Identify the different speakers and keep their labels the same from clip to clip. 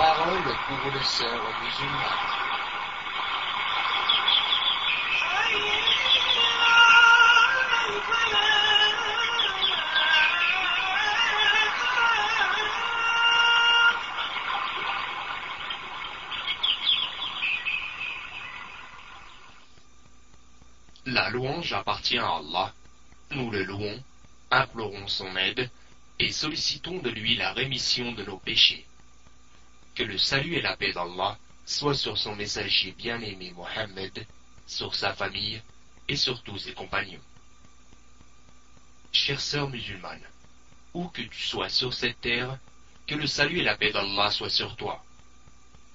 Speaker 1: Parole pour le sœur musulmane.
Speaker 2: La louange appartient à Allah. Nous le louons, implorons son aide et sollicitons de lui la rémission de nos péchés. Que le salut et la paix d'Allah soient sur son messager bien-aimé Mohammed, sur sa famille et sur tous ses compagnons. Chère sœur musulmane, où que tu sois sur cette terre, que le salut et la paix d'Allah soient sur toi.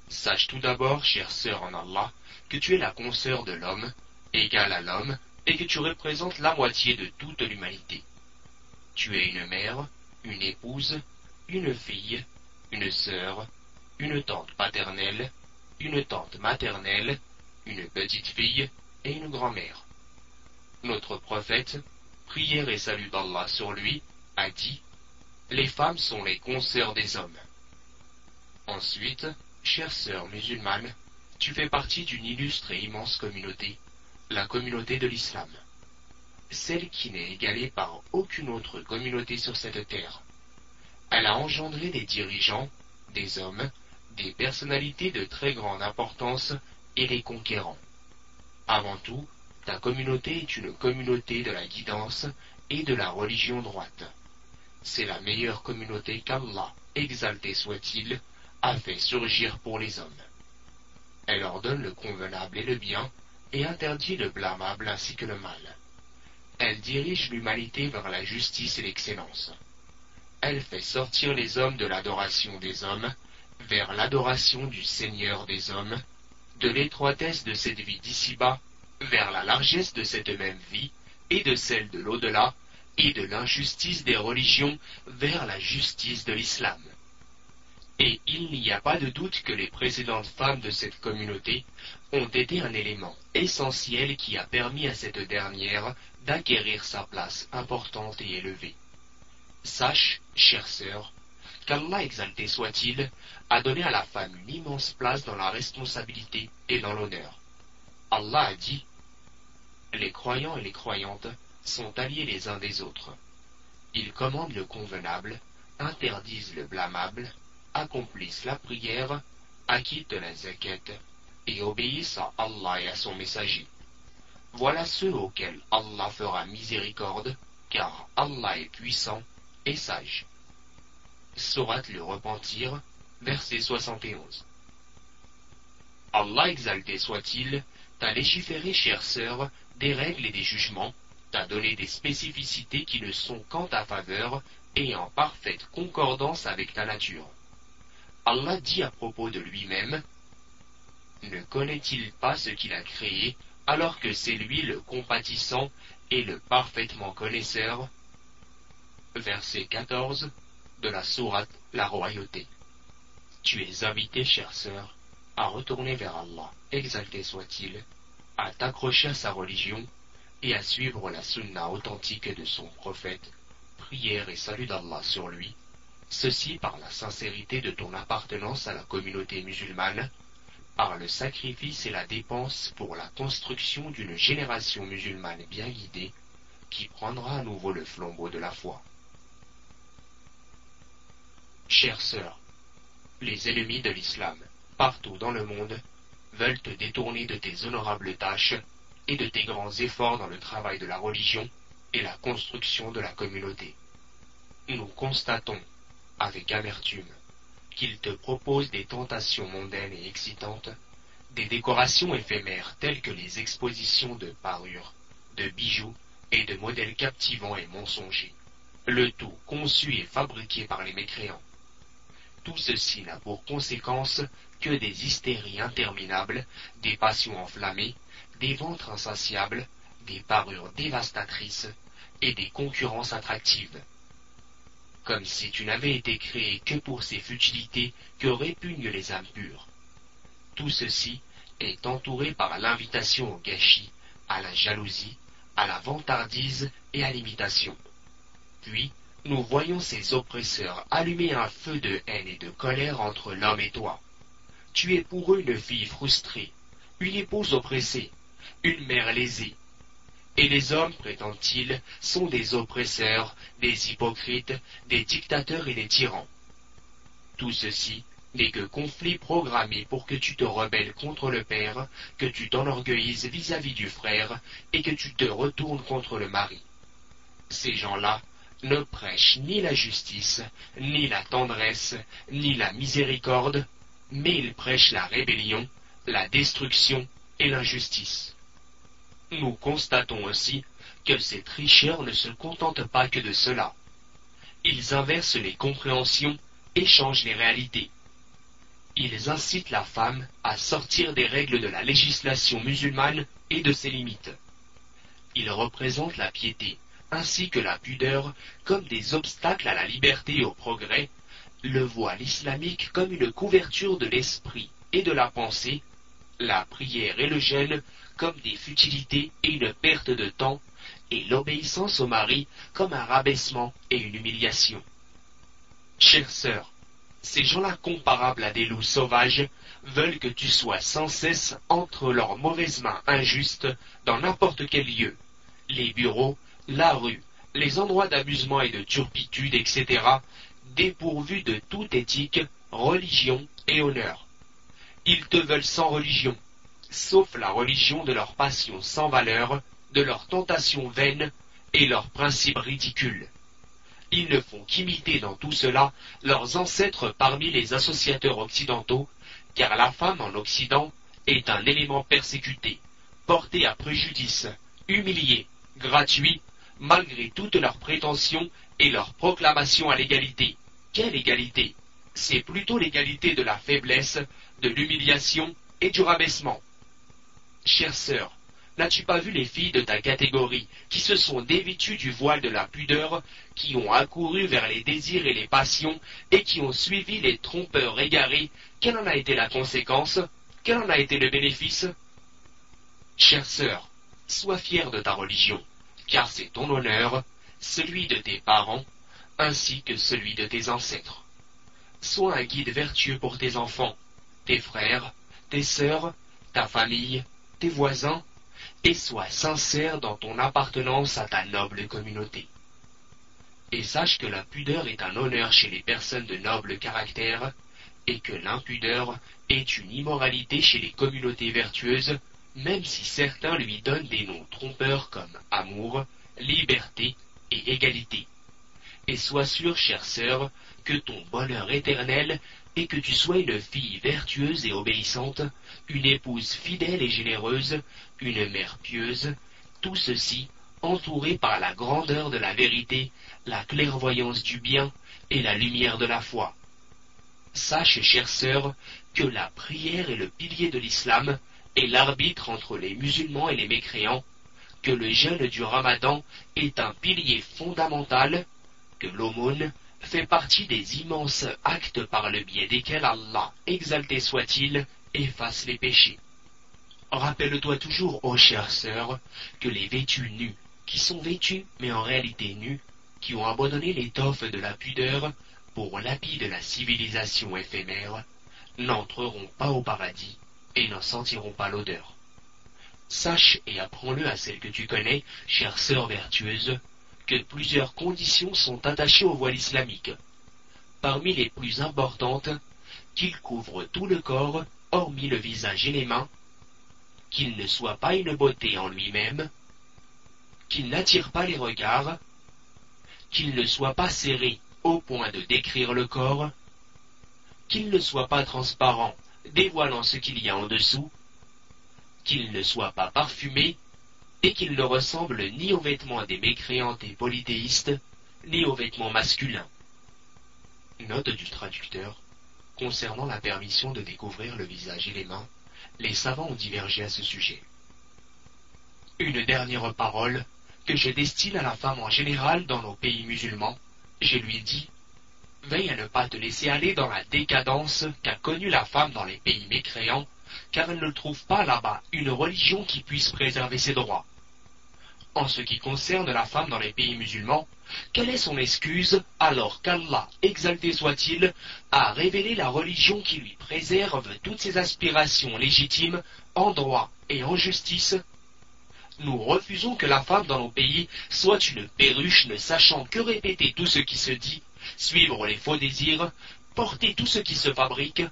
Speaker 2: Sache tout d'abord, chère sœur en Allah, que tu es la consoeur de l'homme, égale à l'homme, et que tu représentes la moitié de toute l'humanité. Tu es une mère, une épouse, une fille, une sœur, une tante paternelle, une tante maternelle, une petite fille et une grand-mère. Notre prophète, prière et salut d'Allah sur lui, a dit Les femmes sont les consoeurs des hommes. Ensuite, chère sœur musulmane, tu fais partie d'une illustre et immense communauté, la communauté de l'islam, celle qui n'est égalée par aucune autre communauté sur cette terre. Elle a engendré des dirigeants, des hommes, des personnalités de très grande importance et des conquérants. Avant tout, ta communauté est une communauté de la guidance et de la religion droite. C'est la meilleure communauté qu'Allah, exalté soit-il, a fait surgir pour les hommes. Elle ordonne le convenable et le bien, et interdit le blâmable ainsi que le mal. Elle dirige l'humanité vers la justice et l'excellence. Elle fait sortir les hommes de l'adoration des hommes vers l'adoration du Seigneur des hommes, de l'étroitesse de cette vie d'ici-bas vers la largesse de cette même vie et de celle de l'au-delà, et de l'injustice des religions vers la justice de l'islam. Et il n'y a pas de doute que les précédentes femmes de cette communauté ont été un élément essentiel qui a permis à cette dernière d'acquérir sa place importante et élevée. Sache, chère sœur, qu'Allah exalté soit-il, a donné à la femme une immense place dans la responsabilité et dans l'honneur. Allah a dit Les croyants et les croyantes sont alliés les uns des autres. Ils commandent le convenable, interdisent le blâmable, accomplissent la prière, acquittent la zakat et obéissent à Allah et à son messager. Voilà ceux auxquels Allah fera miséricorde, car Allah est puissant et sage. Sourate le repentir, verset 71. Allah exalté soit-il, t'a légiféré, chère sœur, des règles et des jugements, t'a donné des spécificités qui ne sont qu'en ta faveur et en parfaite concordance avec ta nature. Allah dit à propos de lui-même, Ne connaît-il pas ce qu'il a créé, alors que c'est lui le compatissant et le parfaitement connaisseur? Verset 14 la sourate La Royauté. Tu es invité, chère sœur, à retourner vers Allah, exalté soit-il, à t'accrocher à sa religion et à suivre la sunna authentique de son prophète, prière et salut d'Allah sur lui, ceci par la sincérité de ton appartenance à la communauté musulmane, par le sacrifice et la dépense pour la construction d'une génération musulmane bien guidée, qui prendra à nouveau le flambeau de la foi. Chère sœur, les ennemis de l'islam, partout dans le monde, veulent te détourner de tes honorables tâches et de tes grands efforts dans le travail de la religion et la construction de la communauté. Nous constatons, avec amertume, qu'ils te proposent des tentations mondaines et excitantes, des décorations éphémères telles que les expositions de parures, de bijoux et de modèles captivants et mensongers, le tout conçu et fabriqué par les mécréants. Tout ceci n'a pour conséquence que des hystéries interminables, des passions enflammées, des ventres insatiables, des parures dévastatrices et des concurrences attractives. Comme si tu n'avais été créé que pour ces futilités que répugnent les âmes pures. Tout ceci est entouré par l'invitation au gâchis, à la jalousie, à la vantardise et à l'imitation. Puis, nous voyons ces oppresseurs allumer un feu de haine et de colère entre l'homme et toi. Tu es pour eux une fille frustrée, une épouse oppressée, une mère lésée. Et les hommes, prétendent-ils, sont des oppresseurs, des hypocrites, des dictateurs et des tyrans. Tout ceci n'est que conflit programmé pour que tu te rebelles contre le Père, que tu t'enorgueillisses vis-à-vis du frère, et que tu te retournes contre le mari. Ces gens-là ne prêchent ni la justice, ni la tendresse, ni la miséricorde, mais ils prêchent la rébellion, la destruction et l'injustice. Nous constatons aussi que ces tricheurs ne se contentent pas que de cela. Ils inversent les compréhensions et changent les réalités. Ils incitent la femme à sortir des règles de la législation musulmane et de ses limites. Ils représentent la piété ainsi que la pudeur comme des obstacles à la liberté et au progrès, le voile islamique comme une couverture de l'esprit et de la pensée, la prière et le jeûne comme des futilités et une perte de temps, et l'obéissance au mari comme un rabaissement et une humiliation. Chère sœur, ces gens-là comparables à des loups sauvages veulent que tu sois sans cesse entre leurs mauvaises mains injustes dans n'importe quel lieu, les bureaux, la rue, les endroits d'amusement et de turpitude, etc., dépourvus de toute éthique, religion et honneur. Ils te veulent sans religion, sauf la religion de leur passion sans valeur, de leurs tentations vaines et leurs principes ridicules. Ils ne font qu'imiter dans tout cela leurs ancêtres parmi les associateurs occidentaux, car la femme en Occident est un élément persécuté, porté à préjudice, humilié, gratuit, malgré toutes leurs prétentions et leurs proclamations à l'égalité. Quelle égalité? C'est plutôt l'égalité de la faiblesse, de l'humiliation et du rabaissement. Chère sœur, n'as-tu pas vu les filles de ta catégorie qui se sont dévêtues du voile de la pudeur, qui ont accouru vers les désirs et les passions, et qui ont suivi les trompeurs égarés? Quelle en a été la conséquence? Quel en a été le bénéfice? Chère sœur, sois fière de ta religion, car c'est ton honneur, celui de tes parents, ainsi que celui de tes ancêtres. Sois un guide vertueux pour tes enfants, tes frères, tes sœurs, ta famille, tes voisins, et sois sincère dans ton appartenance à ta noble communauté. Et sache que la pudeur est un honneur chez les personnes de noble caractère, et que l'impudeur est une immoralité chez les communautés vertueuses, même si certains lui donnent des noms trompeurs comme amour, liberté et égalité. Et sois sûre, chère sœur, que ton bonheur éternel est que tu sois une fille vertueuse et obéissante, une épouse fidèle et généreuse, une mère pieuse, tout ceci entouré par la grandeur de la vérité, la clairvoyance du bien et la lumière de la foi. Sache, chère sœur, que la prière est le pilier de l'islam et l'arbitre entre les musulmans et les mécréants, que le jeûne du ramadan est un pilier fondamental, que l'aumône fait partie des immenses actes par le biais desquels Allah, exalté soit-il, efface les péchés. Rappelle-toi toujours, ô chère sœur, que les vêtus nus, qui sont vêtus mais en réalité nus, qui ont abandonné l'étoffe de la pudeur pour l'habit de la civilisation éphémère, n'entreront pas au paradis et n'en sentiront pas l'odeur. Sache et apprends-le à celle que tu connais, chère sœur vertueuse, que plusieurs conditions sont attachées au voile islamique. Parmi les plus importantes, qu'il couvre tout le corps, hormis le visage et les mains, qu'il ne soit pas une beauté en lui-même, qu'il n'attire pas les regards, qu'il ne soit pas serré au point de décrire le corps, qu'il ne soit pas transparent, dévoilant ce qu'il y a en dessous, qu'il ne soit pas parfumé, et qu'il ne ressemble ni aux vêtements des mécréantes et polythéistes, ni aux vêtements masculins. Note du traducteur. Concernant la permission de découvrir le visage et les mains, les savants ont divergé à ce sujet. Une dernière parole que je destine à la femme en général dans nos pays musulmans. Je lui dis Veille à ne pas te laisser aller dans la décadence qu'a connue la femme dans les pays mécréants, car elle ne trouve pas là-bas une religion qui puisse préserver ses droits. En ce qui concerne la femme dans les pays musulmans, quelle est son excuse alors qu'Allah, exalté soit-il, a révélé la religion qui lui préserve toutes ses aspirations légitimes en droit et en justice? Nous refusons que la femme dans nos pays soit une perruche ne sachant que répéter tout ce qui se dit, suivre les faux désirs, porter tout ce qui se fabrique,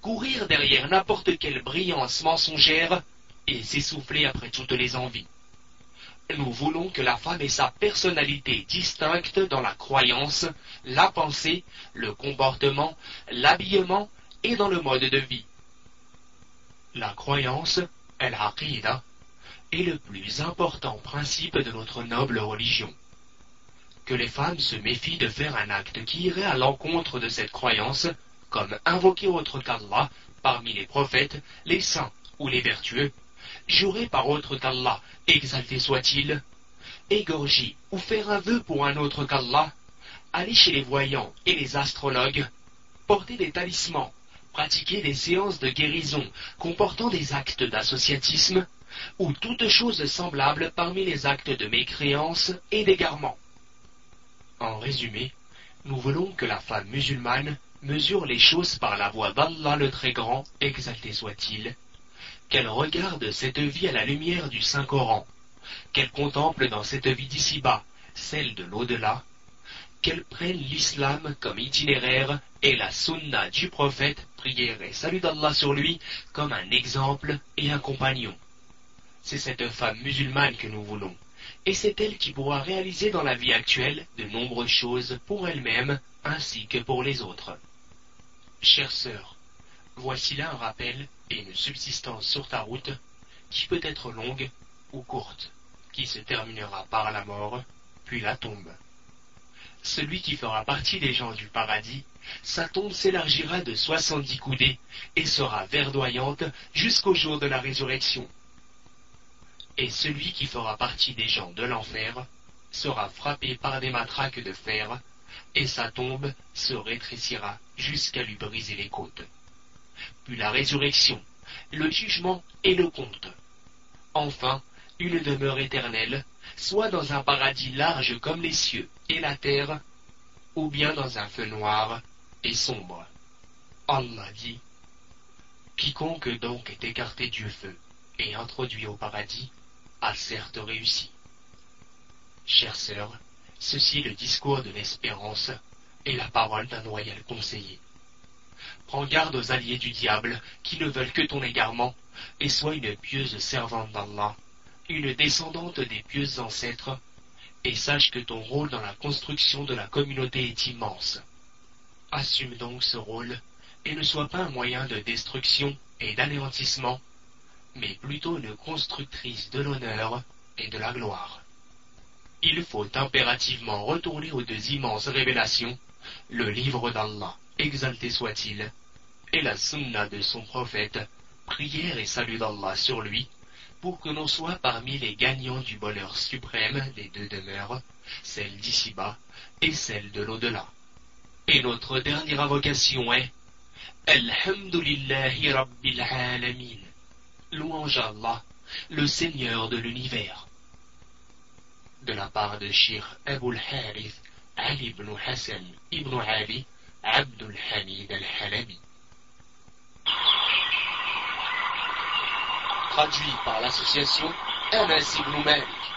Speaker 2: courir derrière n'importe quelle brillance mensongère et s'essouffler après toutes les envies. Nous voulons que la femme ait sa personnalité distincte dans la croyance, la pensée, le comportement, l'habillement et dans le mode de vie. La croyance, el aqida, est le plus important principe de notre noble religion. Que les femmes se méfient de faire un acte qui irait à l'encontre de cette croyance, comme invoquer autre qu'Allah parmi les prophètes, les saints ou les vertueux, jurer par autre qu'Allah, exalté soit-il, égorger ou faire un vœu pour un autre qu'Allah, aller chez les voyants et les astrologues, porter des talismans, pratiquer des séances de guérison comportant des actes d'associatisme, ou toute chose semblable parmi les actes de mécréance et d'égarement. En résumé, nous voulons que la femme musulmane mesure les choses par la voix d'Allah le Très Grand, exalté soit-il, qu'elle regarde cette vie à la lumière du Saint-Coran, qu'elle contemple dans cette vie d'ici-bas celle de l'au-delà, qu'elle prenne l'islam comme itinéraire et la sunna du prophète, prière et salut d'Allah sur lui, comme un exemple et un compagnon. C'est cette femme musulmane que nous voulons, et c'est elle qui pourra réaliser dans la vie actuelle de nombreuses choses pour elle-même ainsi que pour les autres. Chère sœur, voici là un rappel et une subsistance sur ta route qui peut être longue ou courte, qui se terminera par la mort, puis la tombe. Celui qui fera partie des gens du paradis, sa tombe s'élargira de soixante-dix coudées et sera verdoyante jusqu'au jour de la résurrection. Et celui qui fera partie des gens de l'enfer sera frappé par des matraques de fer et sa tombe se rétrécira jusqu'à lui briser les côtes. Puis la résurrection, le jugement et le compte. Enfin, une demeure éternelle, soit dans un paradis large comme les cieux et la terre, ou bien dans un feu noir et sombre. Allah dit, Quiconque donc est écarté du feu et introduit au paradis a certes réussi. Chère sœur, Ceci est le discours de l'espérance et la parole d'un loyal conseiller. Prends garde aux alliés du diable qui ne veulent que ton égarement, et sois une pieuse servante d'Allah, une descendante des pieux ancêtres, et sache que ton rôle dans la construction de la communauté est immense. Assume donc ce rôle, et ne sois pas un moyen de destruction et d'anéantissement, mais plutôt une constructrice de l'honneur et de la gloire il faut impérativement retourner aux deux immenses révélations, le livre d'Allah, exalté soit-il, et la sunna de son prophète, prière et salut d'Allah sur lui, pour que l'on soit parmi les gagnants du bonheur suprême des deux demeures, celle d'ici-bas et celle de l'au-delà. Et notre dernière invocation est Alhamdulillahi Rabbil Alamin. Louange à Allah, le Seigneur de l'univers de la part de Shir Abul Harith Ali ibn Hassan ibn Ali Abdul Hamid al-Halabi. Traduit par l'association Anas ibn Malik.